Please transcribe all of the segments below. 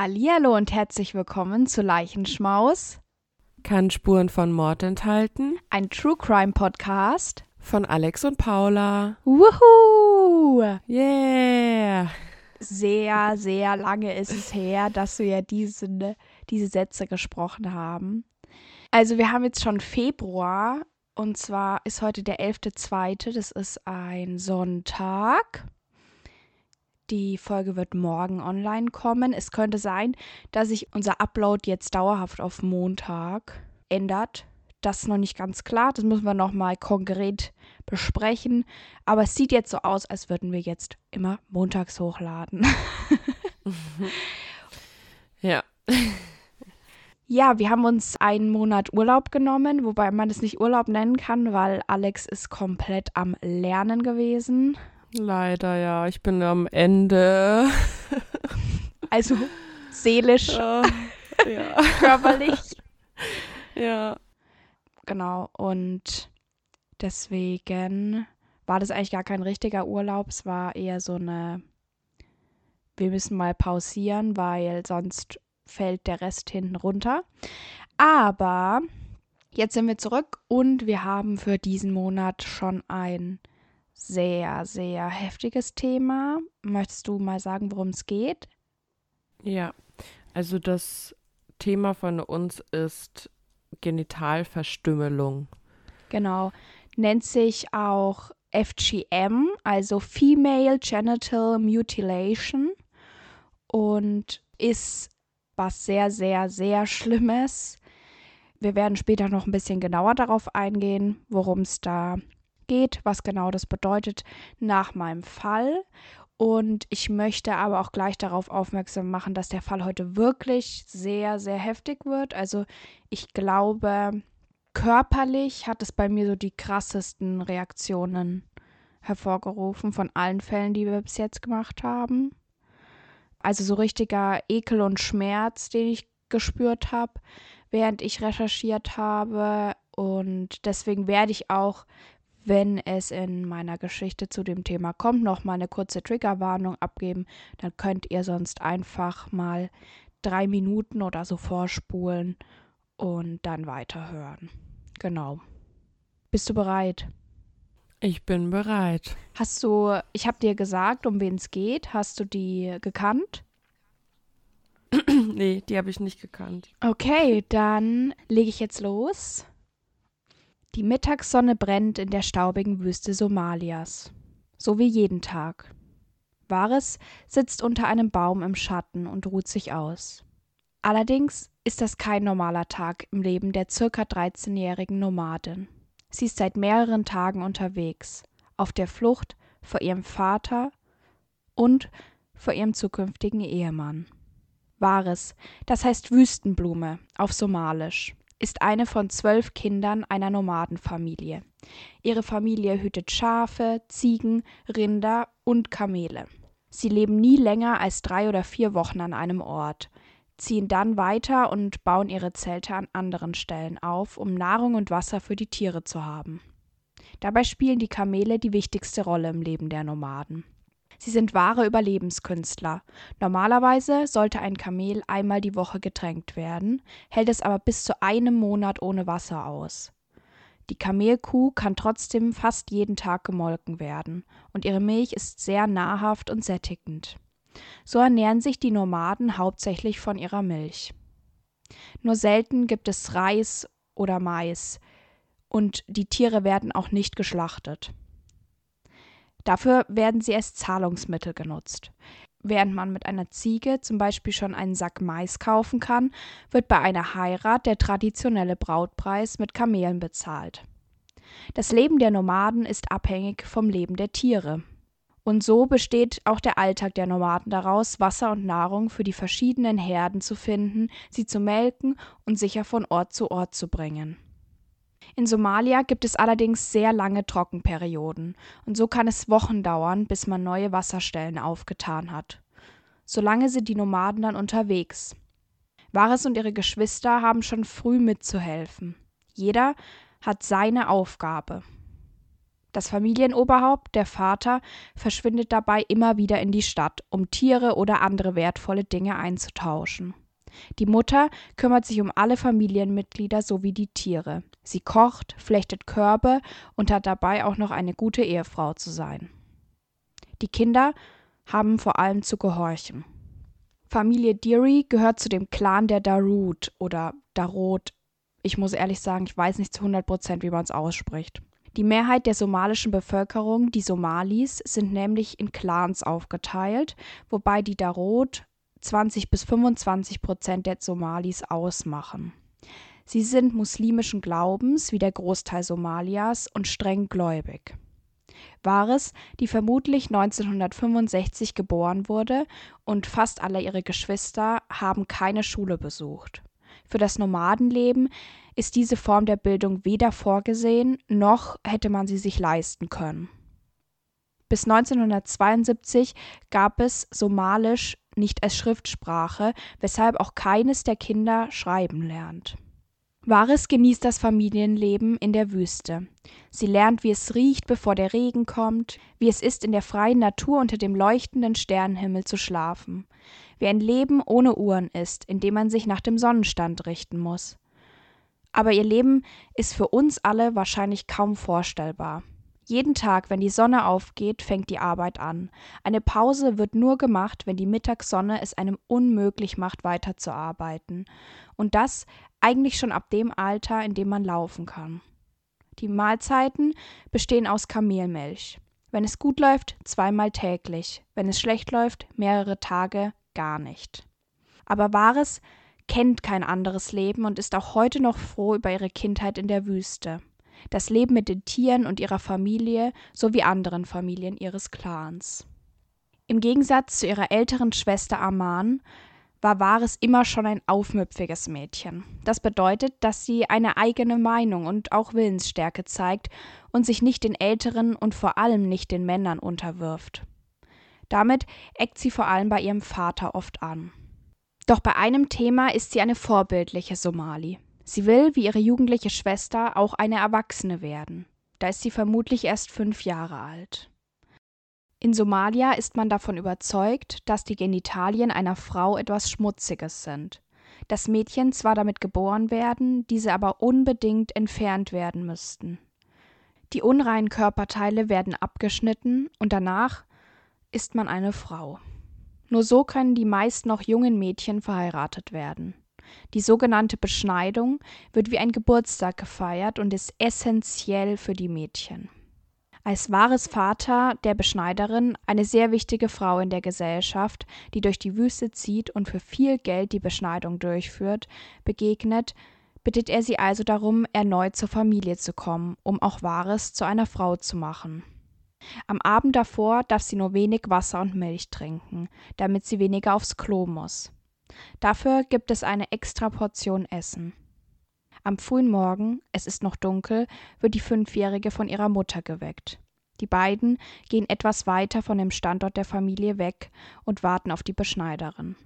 Hallihallo und herzlich willkommen zu Leichenschmaus, Kann Spuren von Mord enthalten. ein True Crime Podcast. Von Alex und Paula. Wuhu! Yeah! Sehr, sehr lange ist es her, dass wir diesen, diese Sätze gesprochen haben. Also wir haben jetzt schon Februar und zwar ist heute der 11.2., das ist ein Sonntag. Die Folge wird morgen online kommen. Es könnte sein, dass sich unser Upload jetzt dauerhaft auf Montag ändert. Das ist noch nicht ganz klar. Das müssen wir nochmal konkret besprechen. Aber es sieht jetzt so aus, als würden wir jetzt immer montags hochladen. Ja. Ja, wir haben uns einen Monat Urlaub genommen, wobei man es nicht Urlaub nennen kann, weil Alex ist komplett am Lernen gewesen. Leider ja. Ich bin am Ende. Also seelisch, Ah, ja. körperlich. Ja. Genau, und deswegen war das eigentlich gar kein richtiger Urlaub. Es war eher so eine, wir müssen mal pausieren, weil sonst fällt der Rest hinten runter. Aber jetzt sind wir zurück und wir haben für diesen Monat schon ein sehr, sehr heftiges Thema. Möchtest du mal sagen, worum es geht? Ja. Also das Thema von uns ist Genitalverstümmelung. Genau. Nennt sich auch FGM, also Female Genital Mutilation. Und ist was sehr, sehr, sehr Schlimmes. Wir werden später noch ein bisschen genauer darauf eingehen, worum es da geht, was genau das bedeutet nach meinem Fall. Und ich möchte aber auch gleich darauf aufmerksam machen, dass der Fall heute wirklich sehr, sehr heftig wird. Also ich glaube, körperlich hat es bei mir so die krassesten Reaktionen hervorgerufen von allen Fällen, die wir bis jetzt gemacht haben. Also so richtiger Ekel und Schmerz, den ich gespürt habe, während ich recherchiert habe. Und deswegen werde ich auch, wenn es in meiner Geschichte zu dem Thema kommt, noch mal eine kurze Triggerwarnung abgeben. Dann könnt ihr sonst einfach mal drei Minuten oder so vorspulen und dann weiterhören. Genau. Bist du bereit? Ich bin bereit. Hast du, ich habe dir gesagt, um wen es geht. Hast du die gekannt? nee, die habe ich nicht gekannt. Okay, dann lege ich jetzt los. Die Mittagssonne brennt in der staubigen Wüste Somalias. So wie jeden Tag. Vares sitzt unter einem Baum im Schatten und ruht sich aus. Allerdings ist das kein normaler Tag im Leben der circa 13-jährigen Nomadin. Sie ist seit mehreren Tagen unterwegs, auf der Flucht vor ihrem Vater und vor ihrem zukünftigen Ehemann. Vares, das heißt Wüstenblume auf Somalisch, ist eine von zwölf Kindern einer Nomadenfamilie. Ihre Familie hütet Schafe, Ziegen, Rinder und Kamele. Sie leben nie länger als drei oder vier Wochen an einem Ort, ziehen dann weiter und bauen ihre Zelte an anderen Stellen auf, um Nahrung und Wasser für die Tiere zu haben. Dabei spielen die Kamele die wichtigste Rolle im Leben der Nomaden. Sie sind wahre Überlebenskünstler. Normalerweise sollte ein Kamel einmal die Woche getränkt werden, hält es aber bis zu einem Monat ohne Wasser aus. Die Kamelkuh kann trotzdem fast jeden Tag gemolken werden, und ihre Milch ist sehr nahrhaft und sättigend. So ernähren sich die Nomaden hauptsächlich von ihrer Milch. Nur selten gibt es Reis oder Mais, und die Tiere werden auch nicht geschlachtet. Dafür werden sie als Zahlungsmittel genutzt. Während man mit einer Ziege zum Beispiel schon einen Sack Mais kaufen kann, wird bei einer Heirat der traditionelle Brautpreis mit Kamelen bezahlt. Das Leben der Nomaden ist abhängig vom Leben der Tiere. Und so besteht auch der Alltag der Nomaden daraus, Wasser und Nahrung für die verschiedenen Herden zu finden, sie zu melken und sicher von Ort zu Ort zu bringen. In Somalia gibt es allerdings sehr lange Trockenperioden, und so kann es Wochen dauern, bis man neue Wasserstellen aufgetan hat. Solange sind die Nomaden dann unterwegs. Vares und ihre Geschwister haben schon früh mitzuhelfen. Jeder hat seine Aufgabe. Das Familienoberhaupt, der Vater, verschwindet dabei immer wieder in die Stadt, um Tiere oder andere wertvolle Dinge einzutauschen. Die Mutter kümmert sich um alle Familienmitglieder sowie die Tiere. Sie kocht, flechtet Körbe und hat dabei auch noch eine gute Ehefrau zu sein. Die Kinder haben vor allem zu gehorchen. Familie Deary gehört zu dem Clan der Darut oder Darot. Ich muss ehrlich sagen, ich weiß nicht zu 100 Prozent, wie man es ausspricht. Die Mehrheit der somalischen Bevölkerung, die Somalis, sind nämlich in Clans aufgeteilt, wobei die Darot 20 bis 25 Prozent der Somalis ausmachen. Sie sind muslimischen Glaubens wie der Großteil Somalias und streng gläubig. Vares, die vermutlich 1965 geboren wurde, und fast alle ihre Geschwister haben keine Schule besucht. Für das Nomadenleben ist diese Form der Bildung weder vorgesehen, noch hätte man sie sich leisten können. Bis 1972 gab es Somalisch nicht als Schriftsprache, weshalb auch keines der Kinder schreiben lernt. Vares genießt das Familienleben in der Wüste. Sie lernt, wie es riecht, bevor der Regen kommt, wie es ist, in der freien Natur unter dem leuchtenden Sternenhimmel zu schlafen, wie ein Leben ohne Uhren ist, in dem man sich nach dem Sonnenstand richten muss. Aber ihr Leben ist für uns alle wahrscheinlich kaum vorstellbar. Jeden Tag, wenn die Sonne aufgeht, fängt die Arbeit an. Eine Pause wird nur gemacht, wenn die Mittagssonne es einem unmöglich macht, weiterzuarbeiten. Und das eigentlich schon ab dem Alter, in dem man laufen kann. Die Mahlzeiten bestehen aus Kamelmilch. Wenn es gut läuft, zweimal täglich. Wenn es schlecht läuft, mehrere Tage gar nicht. Aber Wahres kennt kein anderes Leben und ist auch heute noch froh über ihre Kindheit in der Wüste das Leben mit den Tieren und ihrer Familie sowie anderen Familien ihres Clans. Im Gegensatz zu ihrer älteren Schwester Aman war Vares immer schon ein aufmüpfiges Mädchen. Das bedeutet, dass sie eine eigene Meinung und auch Willensstärke zeigt und sich nicht den Älteren und vor allem nicht den Männern unterwirft. Damit eckt sie vor allem bei ihrem Vater oft an. Doch bei einem Thema ist sie eine vorbildliche Somali. Sie will, wie ihre jugendliche Schwester, auch eine Erwachsene werden. Da ist sie vermutlich erst fünf Jahre alt. In Somalia ist man davon überzeugt, dass die Genitalien einer Frau etwas Schmutziges sind. Das Mädchen zwar damit geboren werden, diese aber unbedingt entfernt werden müssten. Die unreinen Körperteile werden abgeschnitten und danach ist man eine Frau. Nur so können die meist noch jungen Mädchen verheiratet werden. Die sogenannte Beschneidung wird wie ein Geburtstag gefeiert und ist essentiell für die Mädchen. Als wahres Vater der Beschneiderin eine sehr wichtige Frau in der Gesellschaft, die durch die Wüste zieht und für viel Geld die Beschneidung durchführt, begegnet, bittet er sie also darum, erneut zur Familie zu kommen, um auch Wahres zu einer Frau zu machen. Am Abend davor darf sie nur wenig Wasser und Milch trinken, damit sie weniger aufs Klo muss. Dafür gibt es eine extra Portion Essen. Am frühen Morgen, es ist noch dunkel, wird die Fünfjährige von ihrer Mutter geweckt. Die beiden gehen etwas weiter von dem Standort der Familie weg und warten auf die Beschneiderin.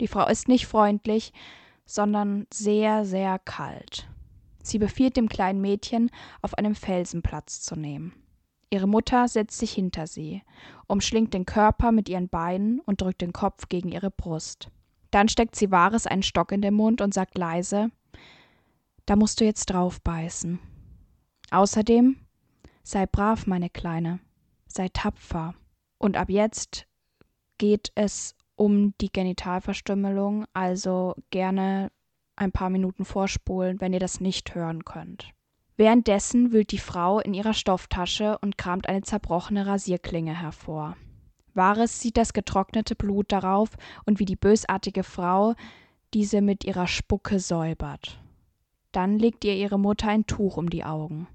Die Frau ist nicht freundlich, sondern sehr, sehr kalt. Sie befiehlt dem kleinen Mädchen, auf einem Felsen Platz zu nehmen. Ihre Mutter setzt sich hinter sie, umschlingt den Körper mit ihren Beinen und drückt den Kopf gegen ihre Brust. Dann steckt sie Wahres einen Stock in den Mund und sagt leise, da musst du jetzt drauf beißen. Außerdem, sei brav, meine Kleine, sei tapfer. Und ab jetzt geht es um die Genitalverstümmelung, also gerne ein paar Minuten vorspulen, wenn ihr das nicht hören könnt. Währenddessen wühlt die Frau in ihrer Stofftasche und kramt eine zerbrochene Rasierklinge hervor. Wahres sieht das getrocknete Blut darauf und wie die bösartige Frau diese mit ihrer Spucke säubert. Dann legt ihr ihre Mutter ein Tuch um die Augen.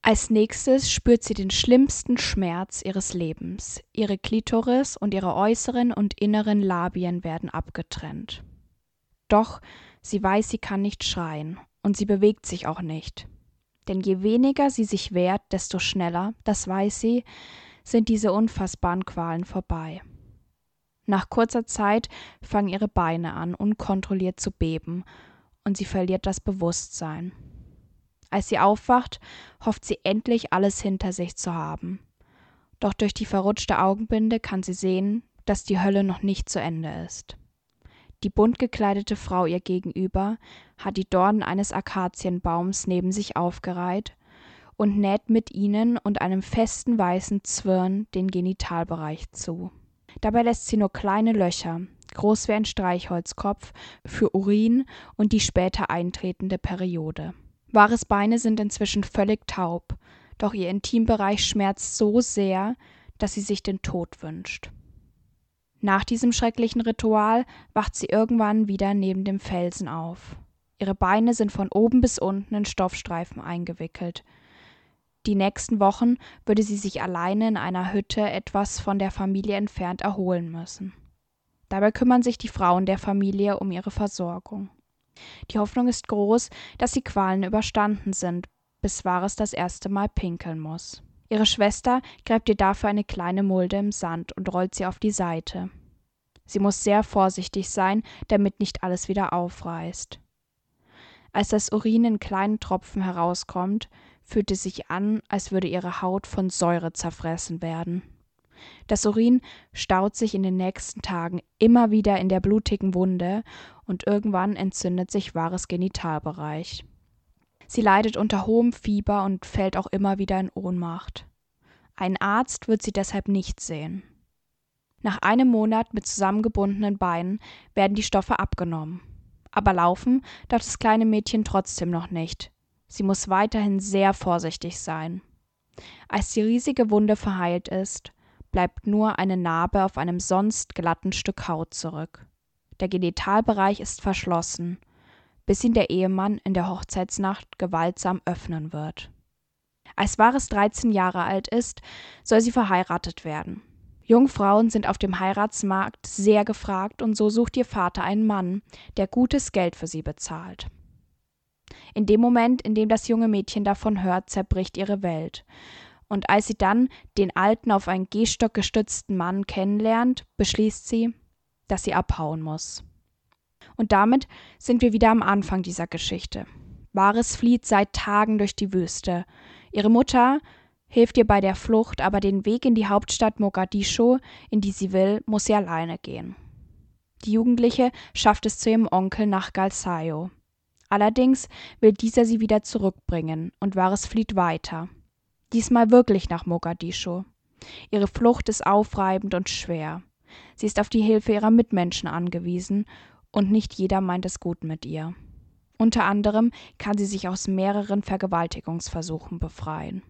Als nächstes spürt sie den schlimmsten Schmerz ihres Lebens. Ihre Klitoris und ihre äußeren und inneren Labien werden abgetrennt. Doch sie weiß, sie kann nicht schreien, und sie bewegt sich auch nicht. Denn je weniger sie sich wehrt, desto schneller, das weiß sie, sind diese unfassbaren Qualen vorbei. Nach kurzer Zeit fangen ihre Beine an, unkontrolliert zu beben, und sie verliert das Bewusstsein. Als sie aufwacht, hofft sie endlich alles hinter sich zu haben. Doch durch die verrutschte Augenbinde kann sie sehen, dass die Hölle noch nicht zu Ende ist. Die bunt gekleidete Frau ihr gegenüber hat die Dornen eines Akazienbaums neben sich aufgereiht und näht mit ihnen und einem festen weißen Zwirn den Genitalbereich zu. Dabei lässt sie nur kleine Löcher, groß wie ein Streichholzkopf, für Urin und die später eintretende Periode. Wahres Beine sind inzwischen völlig taub, doch ihr Intimbereich schmerzt so sehr, dass sie sich den Tod wünscht. Nach diesem schrecklichen Ritual wacht sie irgendwann wieder neben dem Felsen auf. Ihre Beine sind von oben bis unten in Stoffstreifen eingewickelt. Die nächsten Wochen würde sie sich alleine in einer Hütte etwas von der Familie entfernt erholen müssen. Dabei kümmern sich die Frauen der Familie um ihre Versorgung. Die Hoffnung ist groß, dass die Qualen überstanden sind, bis Wahres das erste Mal pinkeln muss. Ihre Schwester gräbt ihr dafür eine kleine Mulde im Sand und rollt sie auf die Seite. Sie muss sehr vorsichtig sein, damit nicht alles wieder aufreißt. Als das Urin in kleinen Tropfen herauskommt, fühlt es sich an, als würde ihre Haut von Säure zerfressen werden. Das Urin staut sich in den nächsten Tagen immer wieder in der blutigen Wunde und irgendwann entzündet sich wahres Genitalbereich. Sie leidet unter hohem Fieber und fällt auch immer wieder in Ohnmacht. Ein Arzt wird sie deshalb nicht sehen. Nach einem Monat mit zusammengebundenen Beinen werden die Stoffe abgenommen. Aber laufen darf das kleine Mädchen trotzdem noch nicht. Sie muss weiterhin sehr vorsichtig sein. Als die riesige Wunde verheilt ist, bleibt nur eine Narbe auf einem sonst glatten Stück Haut zurück. Der Genitalbereich ist verschlossen, bis ihn der Ehemann in der Hochzeitsnacht gewaltsam öffnen wird. Als Wahres 13 Jahre alt ist, soll sie verheiratet werden. Jungfrauen sind auf dem Heiratsmarkt sehr gefragt und so sucht ihr Vater einen Mann, der gutes Geld für sie bezahlt. In dem Moment, in dem das junge Mädchen davon hört, zerbricht ihre Welt und als sie dann den alten auf einen Gehstock gestützten Mann kennenlernt, beschließt sie, dass sie abhauen muss. Und damit sind wir wieder am Anfang dieser Geschichte. Wahres flieht seit Tagen durch die Wüste. Ihre Mutter hilft ihr bei der Flucht, aber den Weg in die Hauptstadt Mogadischu, in die sie will, muss sie alleine gehen. Die Jugendliche schafft es zu ihrem Onkel nach Galsayo. Allerdings will dieser sie wieder zurückbringen und Wahres flieht weiter diesmal wirklich nach Mogadischu. Ihre Flucht ist aufreibend und schwer. Sie ist auf die Hilfe ihrer Mitmenschen angewiesen, und nicht jeder meint es gut mit ihr. Unter anderem kann sie sich aus mehreren Vergewaltigungsversuchen befreien.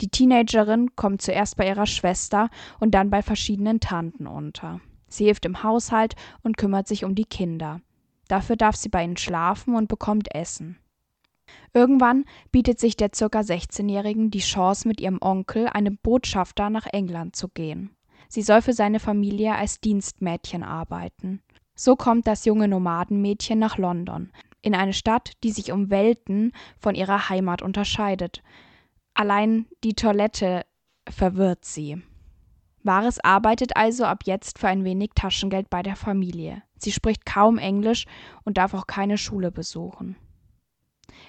Die Teenagerin kommt zuerst bei ihrer Schwester und dann bei verschiedenen Tanten unter. Sie hilft im Haushalt und kümmert sich um die Kinder. Dafür darf sie bei ihnen schlafen und bekommt Essen. Irgendwann bietet sich der ca. 16-Jährigen die Chance, mit ihrem Onkel, einem Botschafter, nach England zu gehen. Sie soll für seine Familie als Dienstmädchen arbeiten. So kommt das junge Nomadenmädchen nach London, in eine Stadt, die sich um Welten von ihrer Heimat unterscheidet. Allein die Toilette verwirrt sie. Wahres arbeitet also ab jetzt für ein wenig Taschengeld bei der Familie. Sie spricht kaum Englisch und darf auch keine Schule besuchen.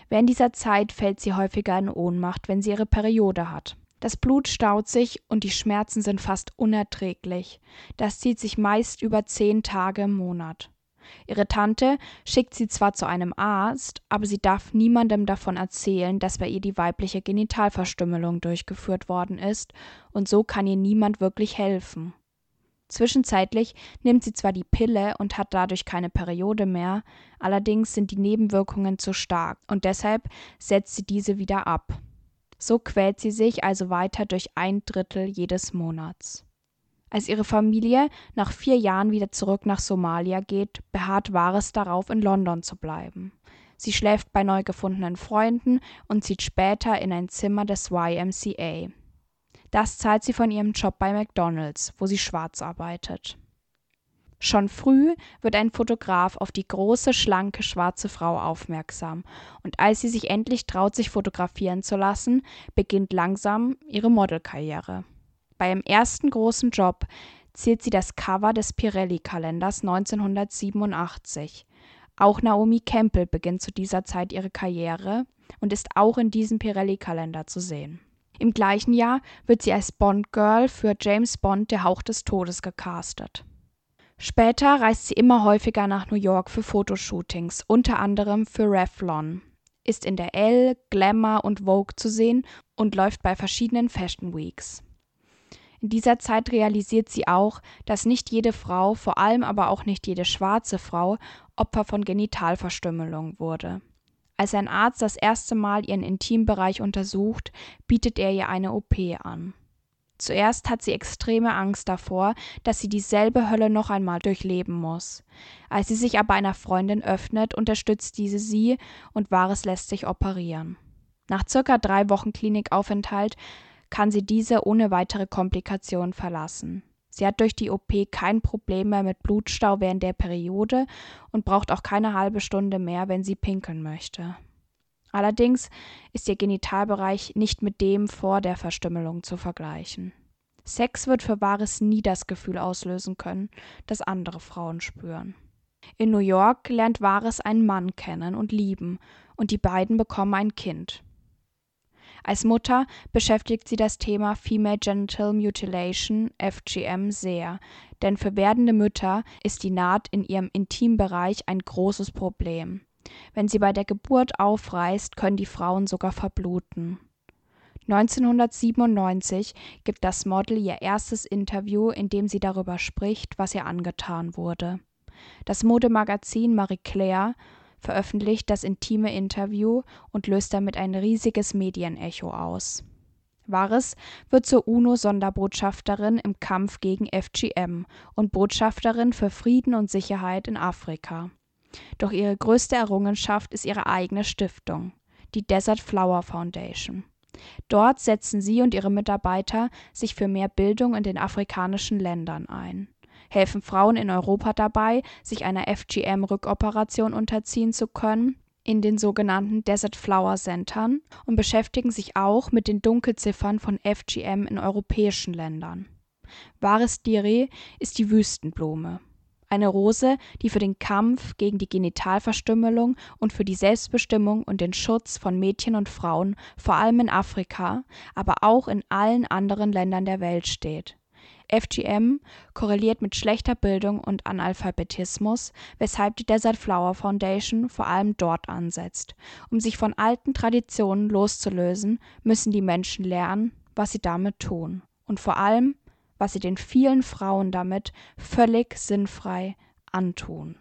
Während dieser Zeit fällt sie häufiger in Ohnmacht, wenn sie ihre Periode hat. Das Blut staut sich und die Schmerzen sind fast unerträglich. Das zieht sich meist über zehn Tage im Monat. Ihre Tante schickt sie zwar zu einem Arzt, aber sie darf niemandem davon erzählen, dass bei ihr die weibliche Genitalverstümmelung durchgeführt worden ist, und so kann ihr niemand wirklich helfen. Zwischenzeitlich nimmt sie zwar die Pille und hat dadurch keine Periode mehr, allerdings sind die Nebenwirkungen zu stark und deshalb setzt sie diese wieder ab. So quält sie sich also weiter durch ein Drittel jedes Monats. Als ihre Familie nach vier Jahren wieder zurück nach Somalia geht, beharrt Wares darauf, in London zu bleiben. Sie schläft bei neu gefundenen Freunden und zieht später in ein Zimmer des YMCA. Das zahlt sie von ihrem Job bei McDonald's, wo sie schwarz arbeitet. Schon früh wird ein Fotograf auf die große, schlanke, schwarze Frau aufmerksam, und als sie sich endlich traut, sich fotografieren zu lassen, beginnt langsam ihre Modelkarriere. Bei ihrem ersten großen Job zielt sie das Cover des Pirelli-Kalenders 1987. Auch Naomi Campbell beginnt zu dieser Zeit ihre Karriere, und ist auch in diesem Pirelli-Kalender zu sehen. Im gleichen Jahr wird sie als Bond-Girl für James Bond Der Hauch des Todes gecastet. Später reist sie immer häufiger nach New York für Fotoshootings, unter anderem für Revlon, ist in der Elle, Glamour und Vogue zu sehen und läuft bei verschiedenen Fashion Weeks. In dieser Zeit realisiert sie auch, dass nicht jede Frau, vor allem aber auch nicht jede schwarze Frau, Opfer von Genitalverstümmelung wurde. Als ein Arzt das erste Mal ihren Intimbereich untersucht, bietet er ihr eine OP an. Zuerst hat sie extreme Angst davor, dass sie dieselbe Hölle noch einmal durchleben muss. Als sie sich aber einer Freundin öffnet, unterstützt diese sie und Wahres lässt sich operieren. Nach circa drei Wochen Klinikaufenthalt kann sie diese ohne weitere Komplikationen verlassen. Sie hat durch die OP kein Problem mehr mit Blutstau während der Periode und braucht auch keine halbe Stunde mehr, wenn sie pinkeln möchte. Allerdings ist ihr Genitalbereich nicht mit dem vor der Verstümmelung zu vergleichen. Sex wird für Wahres nie das Gefühl auslösen können, das andere Frauen spüren. In New York lernt Wahres einen Mann kennen und lieben, und die beiden bekommen ein Kind. Als Mutter beschäftigt sie das Thema Female Genital Mutilation FGM sehr, denn für werdende Mütter ist die Naht in ihrem Intimbereich ein großes Problem. Wenn sie bei der Geburt aufreißt, können die Frauen sogar verbluten. 1997 gibt das Model ihr erstes Interview, in dem sie darüber spricht, was ihr angetan wurde. Das Modemagazin Marie Claire veröffentlicht das intime Interview und löst damit ein riesiges Medienecho aus. Vares wird zur UNO-Sonderbotschafterin im Kampf gegen FGM und Botschafterin für Frieden und Sicherheit in Afrika. Doch ihre größte Errungenschaft ist ihre eigene Stiftung, die Desert Flower Foundation. Dort setzen sie und ihre Mitarbeiter sich für mehr Bildung in den afrikanischen Ländern ein helfen Frauen in Europa dabei, sich einer FGM-Rückoperation unterziehen zu können in den sogenannten Desert Flower Centern und beschäftigen sich auch mit den Dunkelziffern von FGM in europäischen Ländern. Wahres Dire ist die Wüstenblume. Eine Rose, die für den Kampf gegen die Genitalverstümmelung und für die Selbstbestimmung und den Schutz von Mädchen und Frauen vor allem in Afrika, aber auch in allen anderen Ländern der Welt steht. FGM korreliert mit schlechter Bildung und Analphabetismus, weshalb die Desert Flower Foundation vor allem dort ansetzt. Um sich von alten Traditionen loszulösen, müssen die Menschen lernen, was sie damit tun und vor allem, was sie den vielen Frauen damit völlig sinnfrei antun.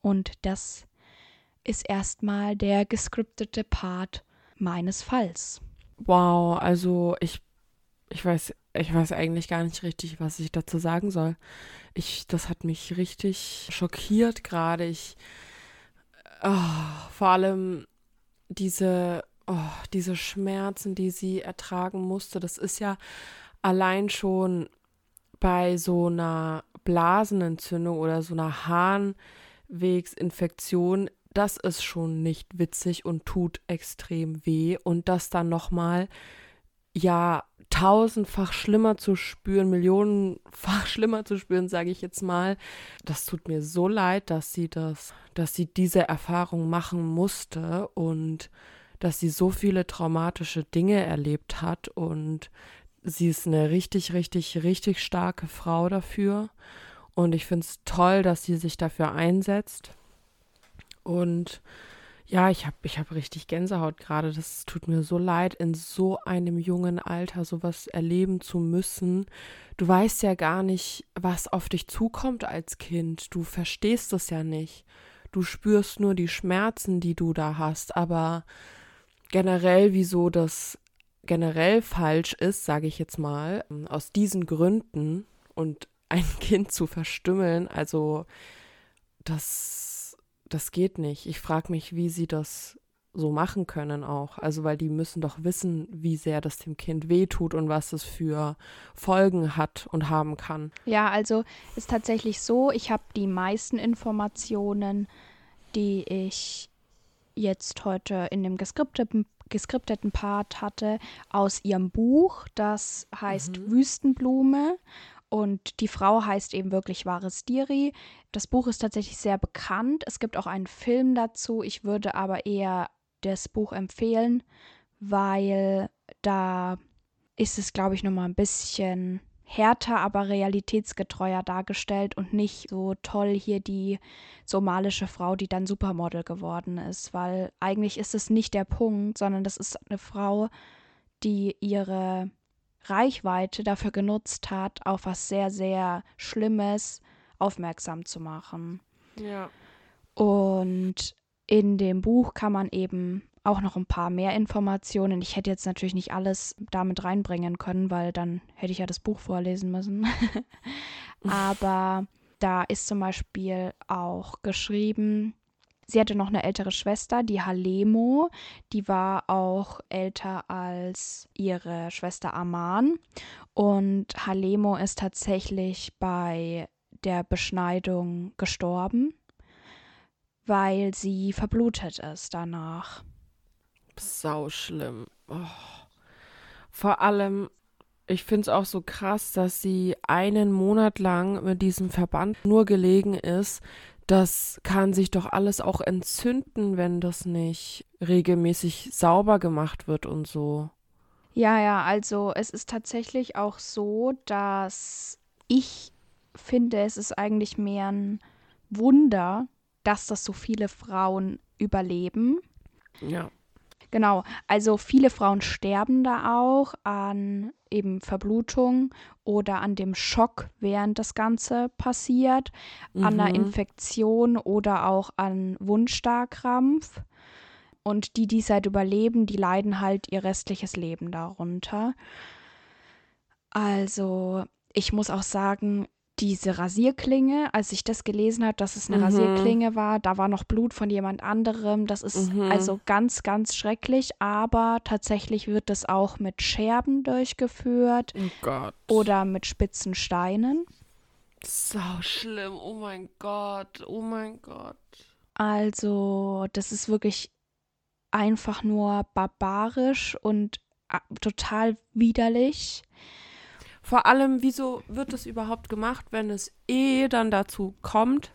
Und das ist erstmal der geskriptete Part meines Falls. Wow, also ich ich weiß ich weiß eigentlich gar nicht richtig, was ich dazu sagen soll. Ich, das hat mich richtig schockiert gerade. Ich, oh, vor allem diese, oh, diese Schmerzen, die sie ertragen musste, das ist ja allein schon bei so einer Blasenentzündung oder so einer Harnwegsinfektion, das ist schon nicht witzig und tut extrem weh. Und das dann nochmal, ja, tausendfach schlimmer zu spüren, millionenfach schlimmer zu spüren, sage ich jetzt mal. Das tut mir so leid, dass sie das, dass sie diese Erfahrung machen musste und dass sie so viele traumatische Dinge erlebt hat und sie ist eine richtig, richtig, richtig starke Frau dafür. Und ich finde es toll, dass sie sich dafür einsetzt. Und ja, ich habe ich hab richtig Gänsehaut gerade. Das tut mir so leid, in so einem jungen Alter sowas erleben zu müssen. Du weißt ja gar nicht, was auf dich zukommt als Kind. Du verstehst es ja nicht. Du spürst nur die Schmerzen, die du da hast. Aber generell, wieso das generell falsch ist, sage ich jetzt mal, aus diesen Gründen und ein Kind zu verstümmeln, also das das geht nicht. Ich frage mich, wie sie das so machen können auch. Also, weil die müssen doch wissen, wie sehr das dem Kind wehtut und was es für Folgen hat und haben kann. Ja, also ist tatsächlich so, ich habe die meisten Informationen, die ich jetzt heute in dem geskripteten, geskripteten Part hatte, aus ihrem Buch. Das heißt mhm. Wüstenblume und die Frau heißt eben wirklich Wahres Das Buch ist tatsächlich sehr bekannt. Es gibt auch einen Film dazu. Ich würde aber eher das Buch empfehlen, weil da ist es, glaube ich, nochmal ein bisschen härter, aber realitätsgetreuer dargestellt und nicht so toll hier die somalische Frau, die dann Supermodel geworden ist, weil eigentlich ist es nicht der Punkt, sondern das ist eine Frau, die ihre Reichweite dafür genutzt hat, auf was sehr, sehr Schlimmes aufmerksam zu machen. Ja. Und in dem Buch kann man eben auch noch ein paar mehr Informationen. Ich hätte jetzt natürlich nicht alles damit reinbringen können, weil dann hätte ich ja das Buch vorlesen müssen. Aber da ist zum Beispiel auch geschrieben, sie hatte noch eine ältere Schwester, die Halemo, die war auch älter als ihre Schwester Aman. Und Halemo ist tatsächlich bei der Beschneidung gestorben, weil sie verblutet ist danach. Sau schlimm. Oh. Vor allem, ich finde es auch so krass, dass sie einen Monat lang mit diesem Verband nur gelegen ist. Das kann sich doch alles auch entzünden, wenn das nicht regelmäßig sauber gemacht wird und so. Ja, ja, also es ist tatsächlich auch so, dass ich finde, es ist eigentlich mehr ein Wunder, dass das so viele Frauen überleben. Ja. Genau, also viele Frauen sterben da auch an eben Verblutung oder an dem Schock, während das Ganze passiert, mhm. an einer mhm. Infektion oder auch an Wundstarkrampf. Und die, die es halt überleben, die leiden halt ihr restliches Leben darunter. Also, ich muss auch sagen, diese Rasierklinge, als ich das gelesen habe, dass es eine mhm. Rasierklinge war, da war noch Blut von jemand anderem. Das ist mhm. also ganz, ganz schrecklich, aber tatsächlich wird das auch mit Scherben durchgeführt oh oder mit spitzen Steinen. Sau schlimm, oh mein Gott, oh mein Gott. Also, das ist wirklich einfach nur barbarisch und äh, total widerlich. Vor allem, wieso wird das überhaupt gemacht, wenn es eh dann dazu kommt,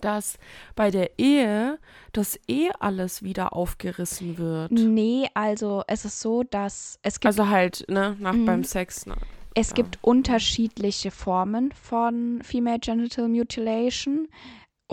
dass bei der Ehe das eh alles wieder aufgerissen wird? Nee, also es ist so, dass es gibt. Also halt, ne, nach beim Sex. Ne? Es ja. gibt unterschiedliche Formen von Female Genital Mutilation.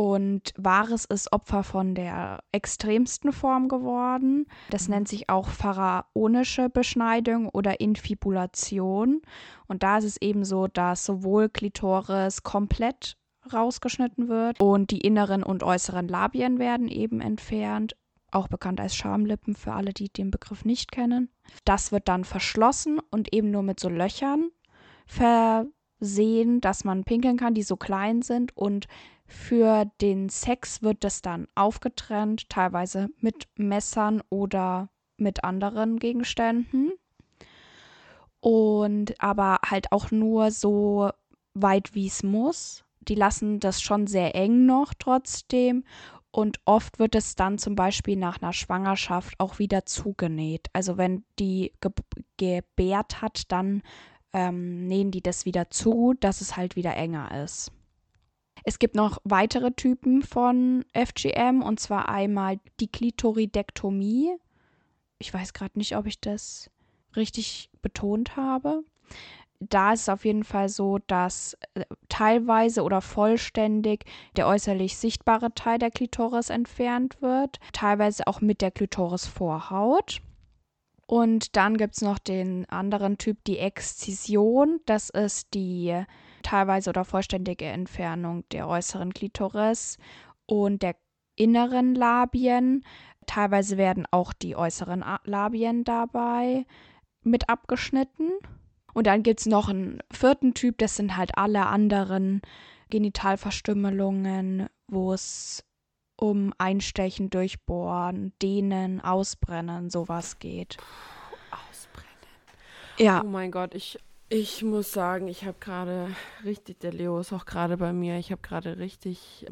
Und Vares ist Opfer von der extremsten Form geworden. Das nennt sich auch pharaonische Beschneidung oder Infibulation. Und da ist es eben so, dass sowohl Klitoris komplett rausgeschnitten wird und die inneren und äußeren Labien werden eben entfernt. Auch bekannt als Schamlippen für alle, die den Begriff nicht kennen. Das wird dann verschlossen und eben nur mit so Löchern versehen, dass man pinkeln kann, die so klein sind und für den Sex wird das dann aufgetrennt, teilweise mit Messern oder mit anderen Gegenständen. Und aber halt auch nur so weit wie es muss. Die lassen das schon sehr eng noch trotzdem. Und oft wird es dann zum Beispiel nach einer Schwangerschaft auch wieder zugenäht. Also wenn die ge gebärt hat, dann ähm, nähen die das wieder zu, dass es halt wieder enger ist. Es gibt noch weitere Typen von FGM und zwar einmal die Klitoridektomie. Ich weiß gerade nicht, ob ich das richtig betont habe. Da ist es auf jeden Fall so, dass äh, teilweise oder vollständig der äußerlich sichtbare Teil der Klitoris entfernt wird, teilweise auch mit der Klitorisvorhaut. Und dann gibt es noch den anderen Typ, die Exzision. Das ist die teilweise oder vollständige Entfernung der äußeren Klitoris und der inneren Labien. Teilweise werden auch die äußeren Labien dabei mit abgeschnitten. Und dann gibt es noch einen vierten Typ, das sind halt alle anderen Genitalverstümmelungen, wo es um Einstechen, Durchbohren, Dehnen, Ausbrennen, sowas geht. Ausbrennen. Ja. Oh mein Gott, ich ich muss sagen, ich habe gerade richtig, der Leo ist auch gerade bei mir, ich habe gerade richtig,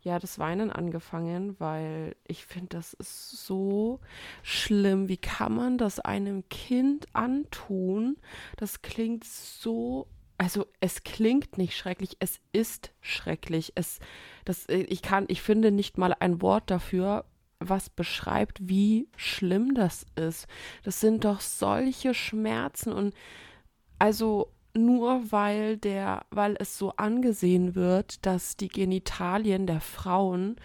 ja, das Weinen angefangen, weil ich finde, das ist so schlimm. Wie kann man das einem Kind antun? Das klingt so, also es klingt nicht schrecklich, es ist schrecklich. Es, das, ich kann, ich finde nicht mal ein Wort dafür, was beschreibt, wie schlimm das ist. Das sind doch solche Schmerzen und also nur weil der, weil es so angesehen wird, dass die Genitalien der Frauen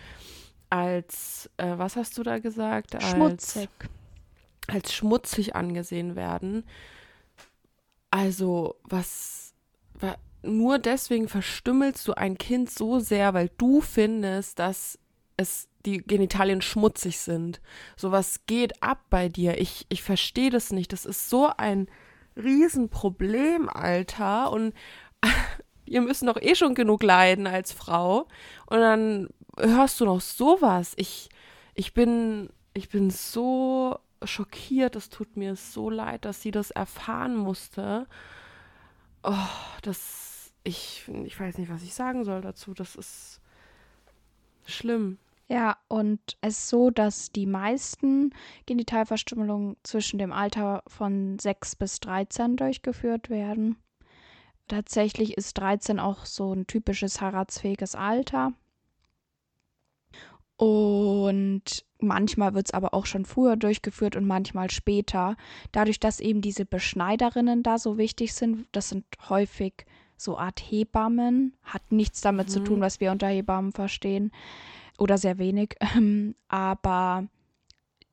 als, äh, was hast du da gesagt? Als, schmutzig. Als schmutzig angesehen werden. Also, was, was, nur deswegen verstümmelst du ein Kind so sehr, weil du findest, dass es die Genitalien schmutzig sind. Sowas geht ab bei dir. Ich, ich verstehe das nicht. Das ist so ein Riesenproblem, Alter. Und ihr müsst doch eh schon genug leiden als Frau. Und dann hörst du noch sowas. Ich, ich bin, ich bin so schockiert. Es tut mir so leid, dass sie das erfahren musste. Oh, das, ich, ich weiß nicht, was ich sagen soll dazu. Das ist schlimm. Ja, und es ist so, dass die meisten Genitalverstümmelungen zwischen dem Alter von 6 bis 13 durchgeführt werden. Tatsächlich ist 13 auch so ein typisches heiratsfähiges Alter. Und manchmal wird es aber auch schon früher durchgeführt und manchmal später. Dadurch, dass eben diese Beschneiderinnen da so wichtig sind, das sind häufig so Art Hebammen, hat nichts damit mhm. zu tun, was wir unter Hebammen verstehen oder sehr wenig, ähm, aber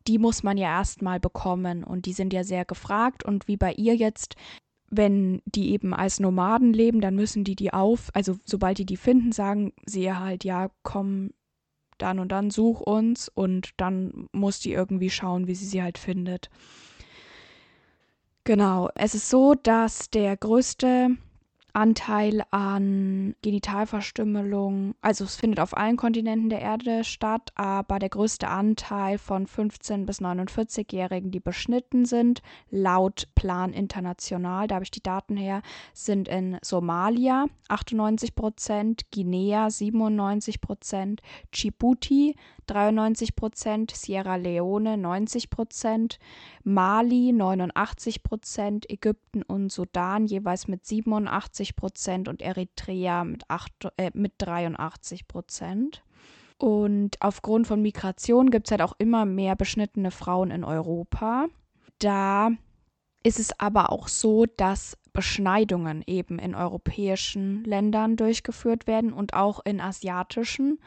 die muss man ja erstmal bekommen und die sind ja sehr gefragt und wie bei ihr jetzt, wenn die eben als Nomaden leben, dann müssen die die auf, also sobald die die finden, sagen sie halt, ja, komm dann und dann, such uns und dann muss die irgendwie schauen, wie sie sie halt findet. Genau, es ist so, dass der größte Anteil an Genitalverstümmelung, also es findet auf allen Kontinenten der Erde statt, aber der größte Anteil von 15- bis 49-Jährigen, die beschnitten sind, laut Plan International, da habe ich die Daten her, sind in Somalia 98 Prozent, Guinea 97 Prozent, Djibouti 93 Prozent, Sierra Leone 90 Prozent, Mali 89 Prozent, Ägypten und Sudan jeweils mit 87 Prozent und Eritrea mit, 8, äh, mit 83 Prozent. Und aufgrund von Migration gibt es halt auch immer mehr beschnittene Frauen in Europa. Da ist es aber auch so, dass Beschneidungen eben in europäischen Ländern durchgeführt werden und auch in asiatischen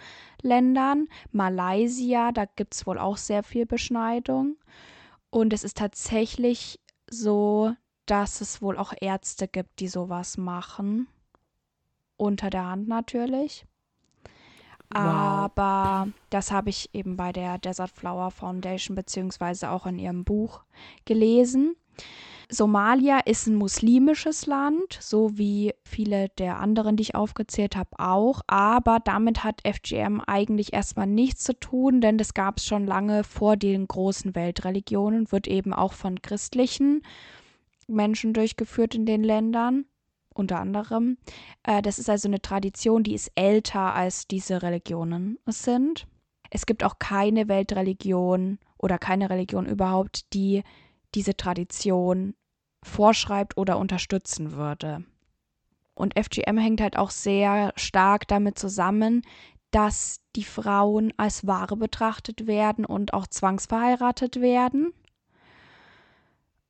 Ländern. Malaysia, da gibt es wohl auch sehr viel Beschneidung. Und es ist tatsächlich so, dass es wohl auch Ärzte gibt, die sowas machen. Unter der Hand natürlich. Wow. Aber das habe ich eben bei der Desert Flower Foundation beziehungsweise auch in ihrem Buch gelesen. Somalia ist ein muslimisches Land, so wie viele der anderen, die ich aufgezählt habe, auch. Aber damit hat FGM eigentlich erstmal nichts zu tun, denn das gab es schon lange vor den großen Weltreligionen, wird eben auch von christlichen Menschen durchgeführt in den Ländern, unter anderem. Äh, das ist also eine Tradition, die ist älter als diese Religionen sind. Es gibt auch keine Weltreligion oder keine Religion überhaupt, die diese Tradition vorschreibt oder unterstützen würde. Und FGM hängt halt auch sehr stark damit zusammen, dass die Frauen als Ware betrachtet werden und auch zwangsverheiratet werden.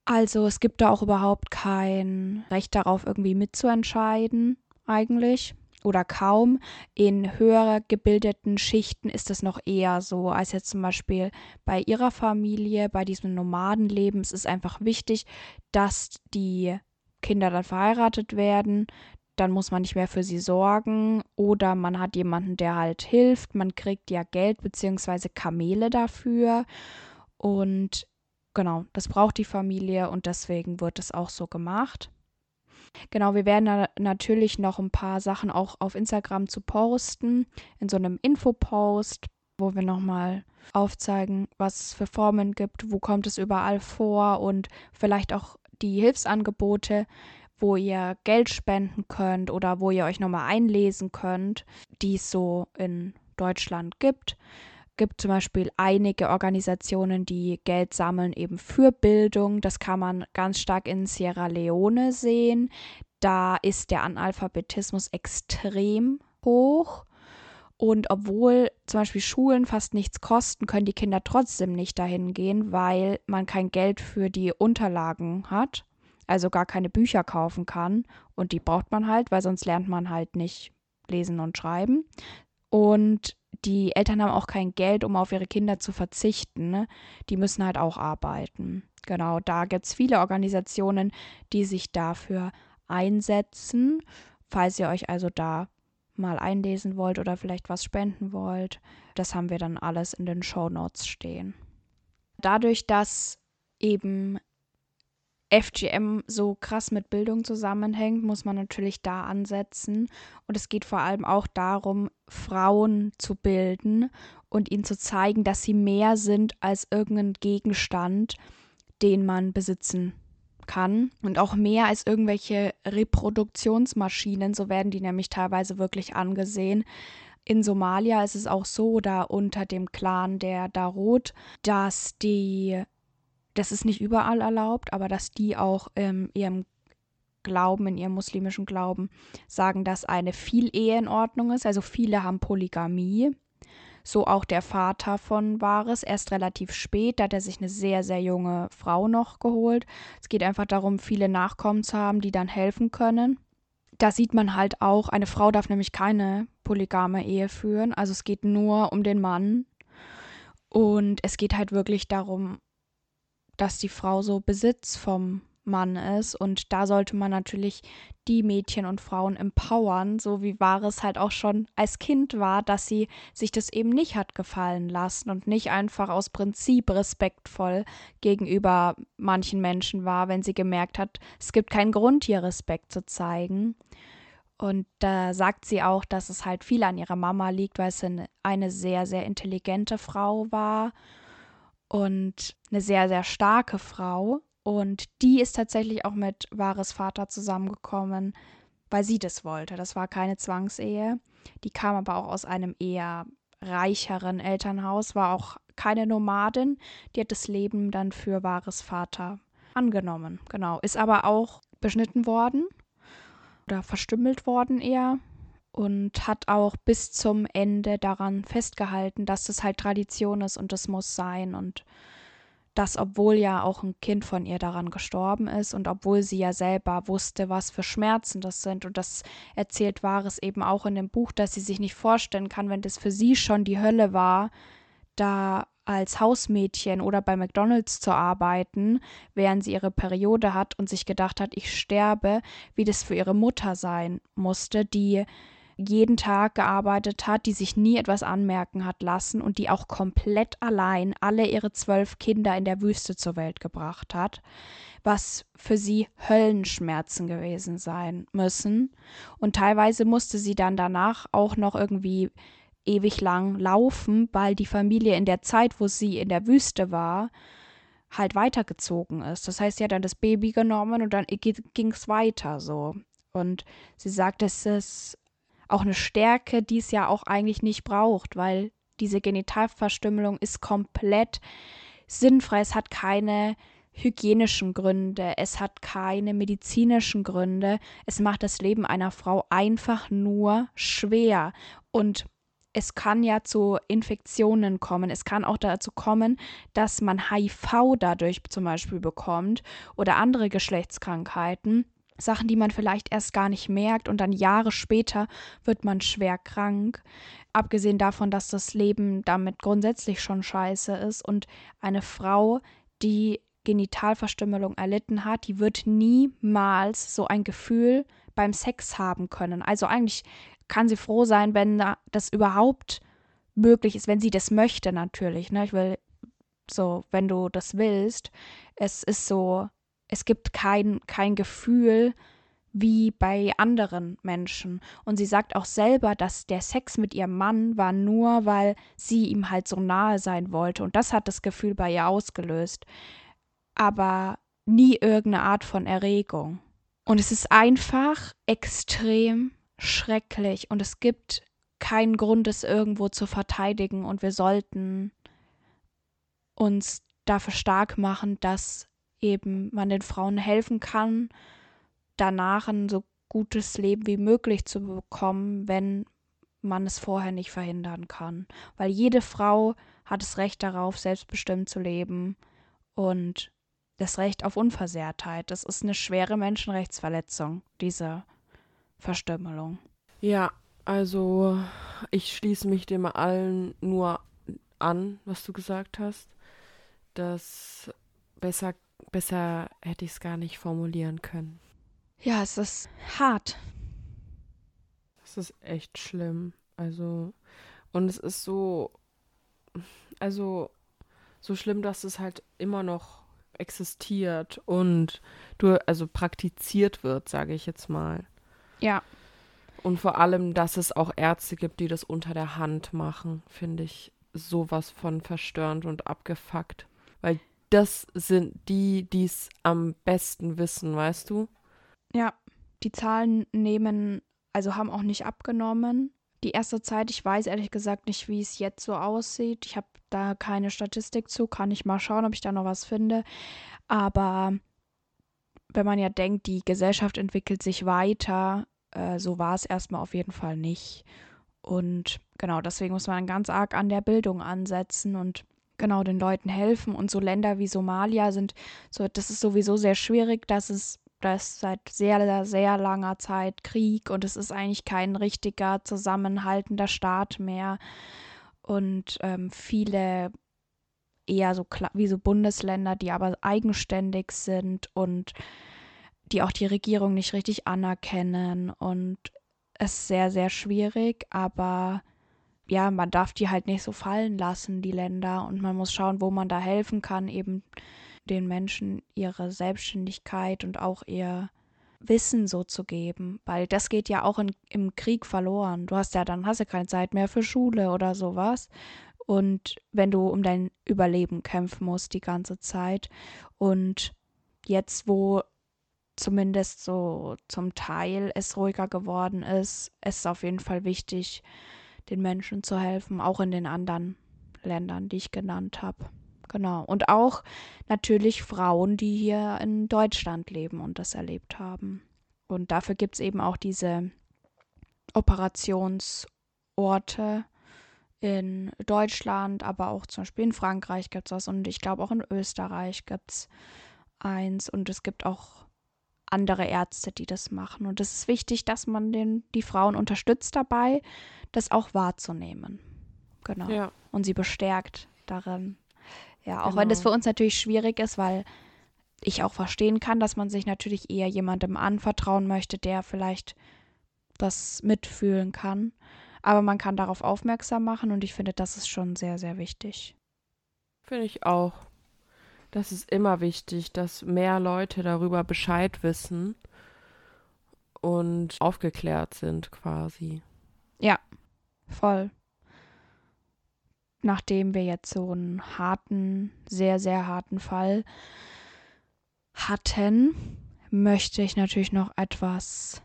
Also es gibt da auch überhaupt kein Recht darauf, irgendwie mitzuentscheiden, eigentlich oder kaum. In höher gebildeten Schichten ist es noch eher so, als jetzt zum Beispiel bei ihrer Familie, bei diesem Nomadenleben. Es ist einfach wichtig, dass die Kinder dann verheiratet werden. Dann muss man nicht mehr für sie sorgen oder man hat jemanden, der halt hilft. Man kriegt ja Geld bzw. Kamele dafür. Und genau, das braucht die Familie und deswegen wird es auch so gemacht. Genau, wir werden da natürlich noch ein paar Sachen auch auf Instagram zu posten, in so einem Infopost, wo wir nochmal aufzeigen, was es für Formen gibt, wo kommt es überall vor und vielleicht auch die Hilfsangebote, wo ihr Geld spenden könnt oder wo ihr euch nochmal einlesen könnt, die es so in Deutschland gibt gibt zum Beispiel einige Organisationen, die Geld sammeln eben für Bildung. Das kann man ganz stark in Sierra Leone sehen. Da ist der Analphabetismus extrem hoch. Und obwohl zum Beispiel Schulen fast nichts kosten, können die Kinder trotzdem nicht dahin gehen, weil man kein Geld für die Unterlagen hat, also gar keine Bücher kaufen kann. Und die braucht man halt, weil sonst lernt man halt nicht lesen und schreiben. Und die Eltern haben auch kein Geld, um auf ihre Kinder zu verzichten. Ne? Die müssen halt auch arbeiten. Genau, da gibt es viele Organisationen, die sich dafür einsetzen. Falls ihr euch also da mal einlesen wollt oder vielleicht was spenden wollt, das haben wir dann alles in den Show Notes stehen. Dadurch, dass eben FGM so krass mit Bildung zusammenhängt, muss man natürlich da ansetzen. Und es geht vor allem auch darum, Frauen zu bilden und ihnen zu zeigen, dass sie mehr sind als irgendein Gegenstand, den man besitzen kann und auch mehr als irgendwelche Reproduktionsmaschinen, so werden die nämlich teilweise wirklich angesehen. In Somalia ist es auch so, da unter dem Clan der Darod, dass die, das ist nicht überall erlaubt, aber dass die auch in ihrem Glauben, in ihrem muslimischen Glauben, sagen, dass eine Vielehe in Ordnung ist. Also viele haben Polygamie so auch der Vater von Vares, erst relativ spät, da hat er sich eine sehr, sehr junge Frau noch geholt. Es geht einfach darum, viele Nachkommen zu haben, die dann helfen können. Da sieht man halt auch, eine Frau darf nämlich keine polygame Ehe führen, also es geht nur um den Mann. Und es geht halt wirklich darum, dass die Frau so Besitz vom Mann ist. Und da sollte man natürlich die Mädchen und Frauen empowern, so wie Wahres halt auch schon als Kind war, dass sie sich das eben nicht hat gefallen lassen und nicht einfach aus Prinzip respektvoll gegenüber manchen Menschen war, wenn sie gemerkt hat, es gibt keinen Grund, hier Respekt zu zeigen. Und da sagt sie auch, dass es halt viel an ihrer Mama liegt, weil sie eine sehr, sehr intelligente Frau war und eine sehr, sehr starke Frau. Und die ist tatsächlich auch mit Wahres Vater zusammengekommen, weil sie das wollte. Das war keine Zwangsehe. Die kam aber auch aus einem eher reicheren Elternhaus, war auch keine Nomadin. Die hat das Leben dann für Wahres Vater angenommen. Genau. Ist aber auch beschnitten worden oder verstümmelt worden eher und hat auch bis zum Ende daran festgehalten, dass das halt Tradition ist und das muss sein und das, obwohl ja auch ein Kind von ihr daran gestorben ist und obwohl sie ja selber wusste, was für Schmerzen das sind. Und das erzählt Wahres eben auch in dem Buch, dass sie sich nicht vorstellen kann, wenn das für sie schon die Hölle war, da als Hausmädchen oder bei McDonald's zu arbeiten, während sie ihre Periode hat und sich gedacht hat, ich sterbe, wie das für ihre Mutter sein musste, die jeden Tag gearbeitet hat, die sich nie etwas anmerken hat lassen und die auch komplett allein alle ihre zwölf Kinder in der Wüste zur Welt gebracht hat, was für sie Höllenschmerzen gewesen sein müssen. Und teilweise musste sie dann danach auch noch irgendwie ewig lang laufen, weil die Familie in der Zeit, wo sie in der Wüste war, halt weitergezogen ist. Das heißt, sie hat dann das Baby genommen und dann ging es weiter so. Und sie sagt, es ist auch eine Stärke, die es ja auch eigentlich nicht braucht, weil diese Genitalverstümmelung ist komplett sinnfrei. Es hat keine hygienischen Gründe, es hat keine medizinischen Gründe. Es macht das Leben einer Frau einfach nur schwer. Und es kann ja zu Infektionen kommen. Es kann auch dazu kommen, dass man HIV dadurch zum Beispiel bekommt oder andere Geschlechtskrankheiten. Sachen, die man vielleicht erst gar nicht merkt und dann Jahre später wird man schwer krank. Abgesehen davon, dass das Leben damit grundsätzlich schon scheiße ist und eine Frau, die Genitalverstümmelung erlitten hat, die wird niemals so ein Gefühl beim Sex haben können. Also eigentlich kann sie froh sein, wenn das überhaupt möglich ist, wenn sie das möchte natürlich. Ne? Ich will so, wenn du das willst, es ist so es gibt kein, kein Gefühl wie bei anderen Menschen. Und sie sagt auch selber, dass der Sex mit ihrem Mann war nur, weil sie ihm halt so nahe sein wollte. Und das hat das Gefühl bei ihr ausgelöst. Aber nie irgendeine Art von Erregung. Und es ist einfach extrem schrecklich. Und es gibt keinen Grund, es irgendwo zu verteidigen. Und wir sollten uns dafür stark machen, dass eben man den Frauen helfen kann, danach ein so gutes Leben wie möglich zu bekommen, wenn man es vorher nicht verhindern kann. Weil jede Frau hat das Recht darauf, selbstbestimmt zu leben und das Recht auf Unversehrtheit. Das ist eine schwere Menschenrechtsverletzung, diese Verstümmelung. Ja, also ich schließe mich dem allen nur an, was du gesagt hast. Das besser, besser hätte ich es gar nicht formulieren können. Ja, es ist hart. Es ist echt schlimm. Also, und es ist so, also, so schlimm, dass es halt immer noch existiert und du, also praktiziert wird, sage ich jetzt mal. Ja. Und vor allem, dass es auch Ärzte gibt, die das unter der Hand machen, finde ich sowas von verstörend und abgefuckt. Weil das sind die, die es am besten wissen, weißt du? Ja, die Zahlen nehmen, also haben auch nicht abgenommen. Die erste Zeit, ich weiß ehrlich gesagt nicht, wie es jetzt so aussieht. Ich habe da keine Statistik zu, kann ich mal schauen, ob ich da noch was finde. Aber wenn man ja denkt, die Gesellschaft entwickelt sich weiter, äh, so war es erstmal auf jeden Fall nicht. Und genau deswegen muss man ganz arg an der Bildung ansetzen und genau den Leuten helfen. Und so Länder wie Somalia sind, so, das ist sowieso sehr schwierig, dass es da seit sehr, sehr langer Zeit Krieg und es ist eigentlich kein richtiger zusammenhaltender Staat mehr. Und ähm, viele eher so wie so Bundesländer, die aber eigenständig sind und die auch die Regierung nicht richtig anerkennen. Und es ist sehr, sehr schwierig, aber ja, man darf die halt nicht so fallen lassen, die Länder. Und man muss schauen, wo man da helfen kann, eben den Menschen ihre Selbstständigkeit und auch ihr Wissen so zu geben, weil das geht ja auch in, im Krieg verloren. Du hast ja dann hast ja keine Zeit mehr für Schule oder sowas. Und wenn du um dein Überleben kämpfen musst die ganze Zeit und jetzt, wo zumindest so zum Teil es ruhiger geworden ist, ist es auf jeden Fall wichtig, den Menschen zu helfen, auch in den anderen Ländern, die ich genannt habe. Genau. Und auch natürlich Frauen, die hier in Deutschland leben und das erlebt haben. Und dafür gibt es eben auch diese Operationsorte in Deutschland, aber auch zum Beispiel in Frankreich gibt es was und ich glaube auch in Österreich gibt es eins und es gibt auch andere Ärzte, die das machen. Und es ist wichtig, dass man den, die Frauen unterstützt dabei, das auch wahrzunehmen. Genau. Ja. Und sie bestärkt darin. Ja, auch genau. wenn das für uns natürlich schwierig ist, weil ich auch verstehen kann, dass man sich natürlich eher jemandem anvertrauen möchte, der vielleicht das mitfühlen kann. Aber man kann darauf aufmerksam machen und ich finde, das ist schon sehr, sehr wichtig. Finde ich auch. Das ist immer wichtig, dass mehr Leute darüber Bescheid wissen und aufgeklärt sind quasi. Ja, voll. Nachdem wir jetzt so einen harten, sehr, sehr harten Fall hatten, möchte ich natürlich noch etwas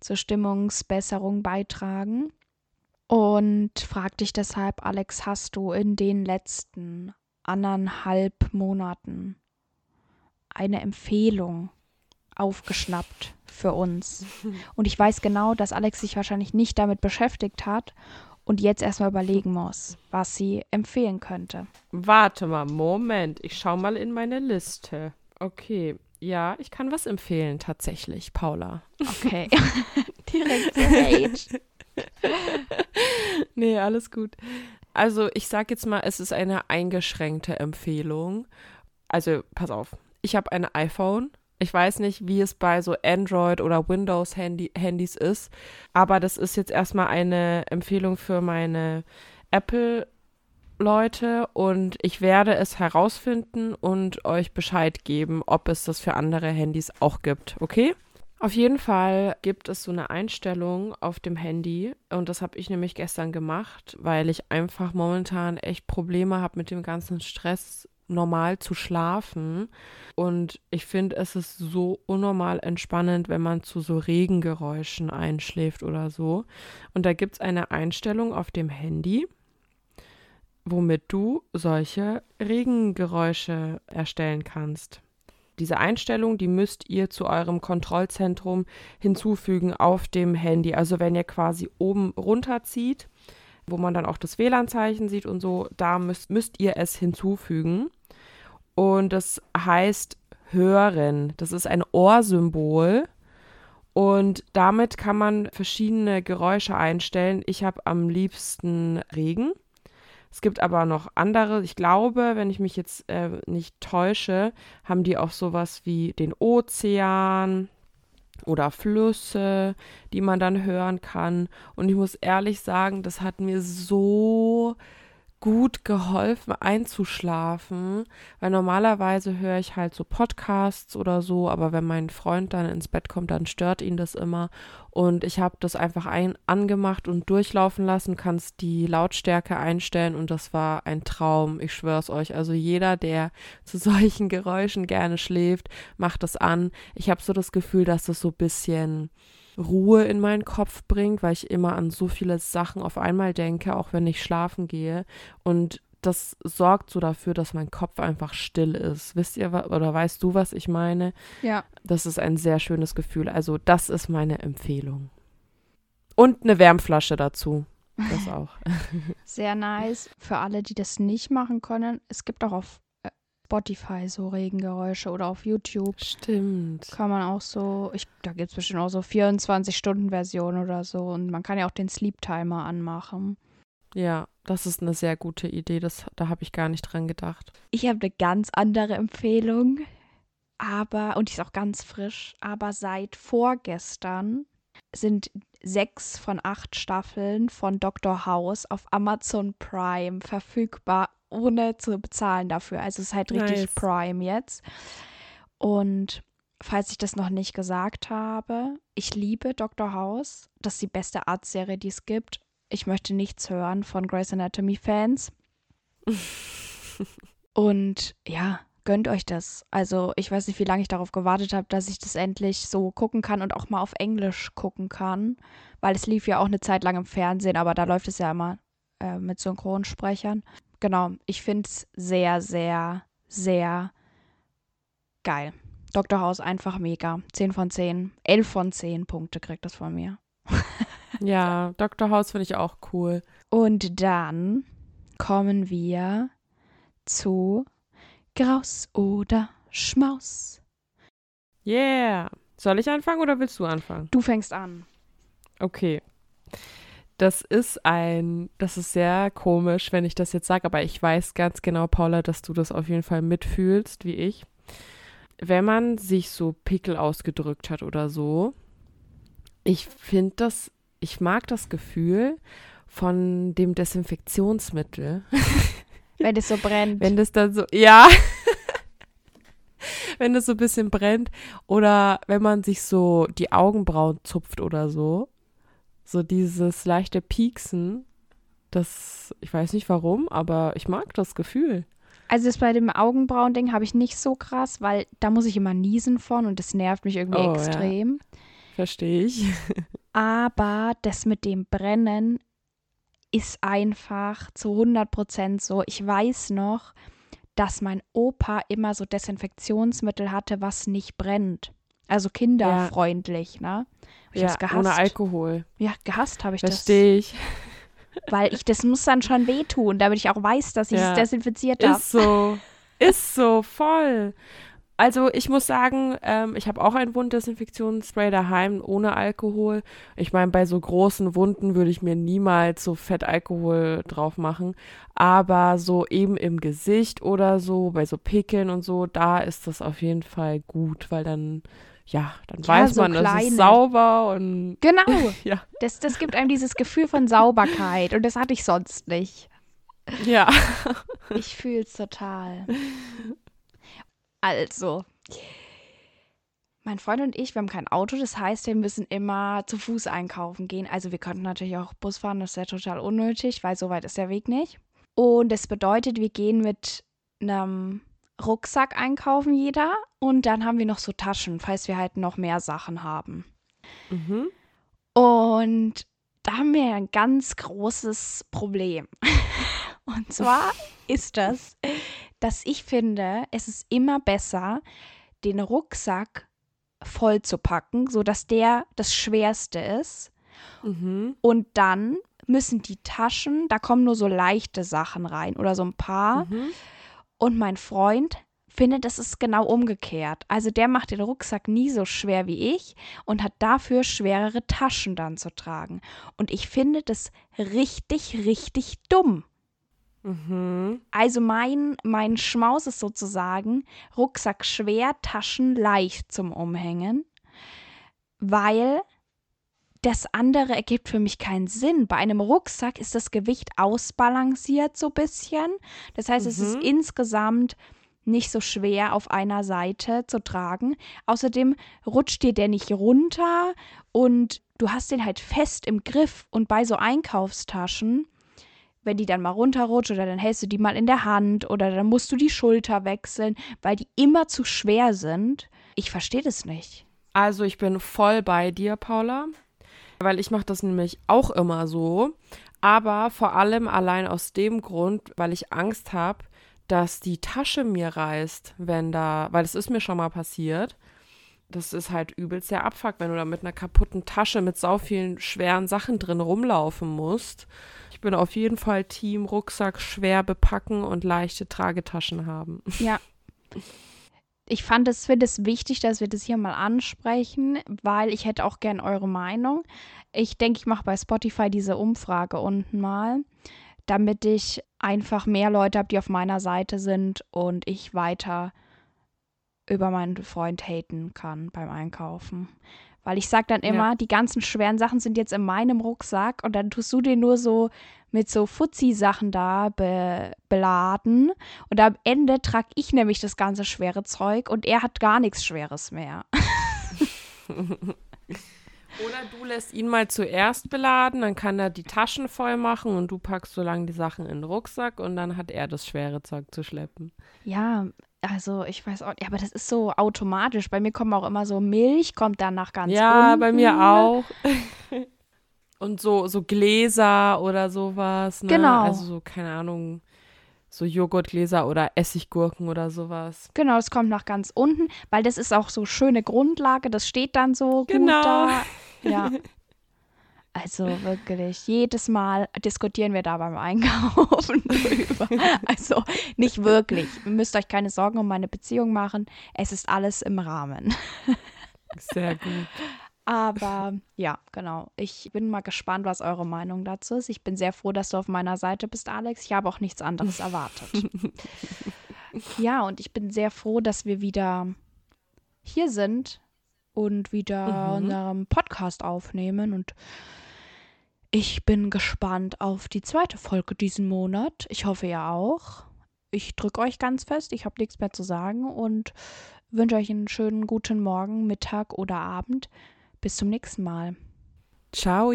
zur Stimmungsbesserung beitragen. Und frag dich deshalb, Alex, hast du in den letzten anderthalb Monaten eine Empfehlung aufgeschnappt für uns. Und ich weiß genau, dass Alex sich wahrscheinlich nicht damit beschäftigt hat und jetzt erstmal überlegen muss, was sie empfehlen könnte. Warte mal, Moment, ich schau mal in meine Liste. Okay, ja, ich kann was empfehlen, tatsächlich, Paula. Okay. Direkt Rage. nee, alles gut. Also ich sag jetzt mal, es ist eine eingeschränkte Empfehlung. Also pass auf, ich habe ein iPhone. Ich weiß nicht, wie es bei so Android oder Windows -Handy Handys ist, aber das ist jetzt erstmal eine Empfehlung für meine Apple Leute und ich werde es herausfinden und euch Bescheid geben, ob es das für andere Handys auch gibt, okay? Auf jeden Fall gibt es so eine Einstellung auf dem Handy und das habe ich nämlich gestern gemacht, weil ich einfach momentan echt Probleme habe mit dem ganzen Stress normal zu schlafen und ich finde es ist so unnormal entspannend, wenn man zu so Regengeräuschen einschläft oder so und da gibt es eine Einstellung auf dem Handy, womit du solche Regengeräusche erstellen kannst. Diese Einstellung, die müsst ihr zu eurem Kontrollzentrum hinzufügen auf dem Handy. Also wenn ihr quasi oben runterzieht, wo man dann auch das WLAN-Zeichen sieht und so, da müsst, müsst ihr es hinzufügen. Und das heißt hören. Das ist ein Ohrsymbol. Und damit kann man verschiedene Geräusche einstellen. Ich habe am liebsten Regen. Es gibt aber noch andere. Ich glaube, wenn ich mich jetzt äh, nicht täusche, haben die auch sowas wie den Ozean oder Flüsse, die man dann hören kann. Und ich muss ehrlich sagen, das hat mir so gut geholfen einzuschlafen, weil normalerweise höre ich halt so Podcasts oder so, aber wenn mein Freund dann ins Bett kommt, dann stört ihn das immer und ich habe das einfach ein angemacht und durchlaufen lassen, kannst die Lautstärke einstellen und das war ein Traum, ich schwör's euch. Also jeder, der zu solchen Geräuschen gerne schläft, macht das an. Ich habe so das Gefühl, dass das so ein bisschen Ruhe in meinen Kopf bringt, weil ich immer an so viele Sachen auf einmal denke, auch wenn ich schlafen gehe. Und das sorgt so dafür, dass mein Kopf einfach still ist. Wisst ihr oder weißt du, was ich meine? Ja. Das ist ein sehr schönes Gefühl. Also, das ist meine Empfehlung. Und eine Wärmflasche dazu. Das auch. Sehr nice. Für alle, die das nicht machen können, es gibt auch auf Spotify so Regengeräusche oder auf YouTube. Stimmt. Kann man auch so, ich, da gibt es bestimmt auch so 24-Stunden-Version oder so. Und man kann ja auch den Sleep-Timer anmachen. Ja, das ist eine sehr gute Idee. Das, da habe ich gar nicht dran gedacht. Ich habe eine ganz andere Empfehlung. Aber, und die ist auch ganz frisch, aber seit vorgestern sind sechs von acht Staffeln von Dr. House auf Amazon Prime verfügbar ohne zu bezahlen dafür. Also es ist halt richtig nice. Prime jetzt. Und falls ich das noch nicht gesagt habe, ich liebe Dr. House. Das ist die beste Arztserie, die es gibt. Ich möchte nichts hören von Grey's Anatomy Fans. Und ja, gönnt euch das. Also ich weiß nicht, wie lange ich darauf gewartet habe, dass ich das endlich so gucken kann und auch mal auf Englisch gucken kann. Weil es lief ja auch eine Zeit lang im Fernsehen, aber da läuft es ja immer äh, mit Synchronsprechern genau, ich finde es sehr, sehr, sehr geil. Dr. House einfach mega. 10 von 10. 11 von 10 Punkte kriegt das von mir. ja, Dr. House finde ich auch cool. Und dann kommen wir zu Graus oder Schmaus. Yeah. Soll ich anfangen oder willst du anfangen? Du fängst an. Okay. Das ist ein, das ist sehr komisch, wenn ich das jetzt sage, aber ich weiß ganz genau, Paula, dass du das auf jeden Fall mitfühlst, wie ich. Wenn man sich so Pickel ausgedrückt hat oder so, ich finde das, ich mag das Gefühl von dem Desinfektionsmittel. Wenn es so brennt. Wenn das dann so, ja. wenn das so ein bisschen brennt. Oder wenn man sich so die Augenbrauen zupft oder so so dieses leichte Pieksen, das, ich weiß nicht warum, aber ich mag das Gefühl. Also das bei dem Augenbrauen-Ding habe ich nicht so krass, weil da muss ich immer niesen von und das nervt mich irgendwie oh, extrem. Ja. Verstehe ich. aber das mit dem Brennen ist einfach zu 100 Prozent so. Ich weiß noch, dass mein Opa immer so Desinfektionsmittel hatte, was nicht brennt. Also kinderfreundlich, ja. ne? Ich ja, gehasst. ohne Alkohol. Ja, gehasst habe ich Versteh das. Verstehe ich. Weil ich, das muss dann schon wehtun, damit ich auch weiß, dass ich ja. es desinfiziert habe. Ist so. Ist so, voll. Also ich muss sagen, ähm, ich habe auch ein Wunddesinfektionsspray daheim ohne Alkohol. Ich meine, bei so großen Wunden würde ich mir niemals so Fett Alkohol drauf machen. Aber so eben im Gesicht oder so, bei so Pickeln und so, da ist das auf jeden Fall gut, weil dann ja, dann ja, weiß so man, kleine. es ist sauber und. Genau. ja. Das, das gibt einem dieses Gefühl von Sauberkeit und das hatte ich sonst nicht. Ja. ich fühle es total. Also, mein Freund und ich, wir haben kein Auto, das heißt, wir müssen immer zu Fuß einkaufen gehen. Also wir könnten natürlich auch Bus fahren, das wäre total unnötig, weil so weit ist der Weg nicht. Und das bedeutet, wir gehen mit einem Rucksack einkaufen jeder und dann haben wir noch so Taschen, falls wir halt noch mehr Sachen haben. Mhm. Und da haben wir ein ganz großes Problem. und zwar ist das, dass ich finde, es ist immer besser, den Rucksack voll zu packen, sodass der das schwerste ist. Mhm. Und dann müssen die Taschen, da kommen nur so leichte Sachen rein oder so ein paar. Mhm. Und mein Freund findet, es ist genau umgekehrt. Also der macht den Rucksack nie so schwer wie ich und hat dafür schwerere Taschen dann zu tragen. Und ich finde das richtig, richtig dumm. Mhm. Also mein, mein Schmaus ist sozusagen Rucksack schwer, Taschen leicht zum Umhängen, weil das andere ergibt für mich keinen Sinn. Bei einem Rucksack ist das Gewicht ausbalanciert so ein bisschen. Das heißt, es ist Mhm. insgesamt nicht so schwer auf einer Seite zu tragen. Außerdem rutscht dir der nicht runter und du hast den halt fest im Griff. Und bei so Einkaufstaschen, wenn die dann mal runterrutscht oder dann hältst du die mal in der Hand oder dann musst du die Schulter wechseln, weil die immer zu schwer sind. Ich verstehe das nicht. Also ich bin voll bei dir, Paula, weil ich mache das nämlich auch immer so, aber vor allem allein aus dem Grund, weil ich Angst habe, dass die Tasche mir reißt, wenn da, weil das ist mir schon mal passiert. Das ist halt übelst der Abfuck, wenn du da mit einer kaputten Tasche mit so vielen schweren Sachen drin rumlaufen musst. Ich bin auf jeden Fall Team Rucksack schwer bepacken und leichte Tragetaschen haben. Ja. Ich fand es, finde es wichtig, dass wir das hier mal ansprechen, weil ich hätte auch gern eure Meinung. Ich denke, ich mache bei Spotify diese Umfrage unten mal, damit ich einfach mehr Leute habe, die auf meiner Seite sind und ich weiter über meinen Freund haten kann beim Einkaufen. Weil ich sage dann Ja. immer, die ganzen schweren Sachen sind jetzt in meinem Rucksack und dann tust du den nur so mit so Fuzzi-Sachen da be beladen. Und am Ende trage ich nämlich das ganze schwere Zeug und er hat gar nichts Schweres mehr. Oder du lässt ihn mal zuerst beladen, dann kann er die Taschen voll machen und du packst so lange die Sachen in den Rucksack und dann hat er das schwere Zeug zu schleppen. Ja, also ich weiß auch nicht, aber das ist so automatisch. Bei mir kommt auch immer so Milch, kommt dann nach ganz ja, unten. bei mir auch. und so, so Gläser oder sowas. Ne? Genau. Also so, keine Ahnung, so Joghurtgläser oder Essiggurken oder sowas. Genau, es kommt nach ganz unten, weil das ist auch so schöne Grundlage, das steht dann so Genau. gut da. Ja. Also wirklich, jedes Mal diskutieren wir da beim Einkaufen drüber. Also nicht wirklich. Ihr müsst euch keine Sorgen um meine Beziehung machen. Es ist alles im Rahmen. Sehr gut. Aber ja, genau. Ich bin mal gespannt, was eure Meinung dazu ist. Ich bin sehr froh, dass du auf meiner Seite bist, Alex. Ich habe auch nichts anderes erwartet. ja, und ich bin sehr froh, dass wir wieder hier sind und wieder Mhm. unseren Podcast aufnehmen. Und ich bin gespannt auf die zweite Folge diesen Monat. Ich hoffe, ihr auch. Ich drücke euch ganz fest. Ich habe nichts mehr zu sagen und wünsche euch einen schönen guten Morgen, Mittag oder Abend. Bis zum nächsten Mal. Ciao.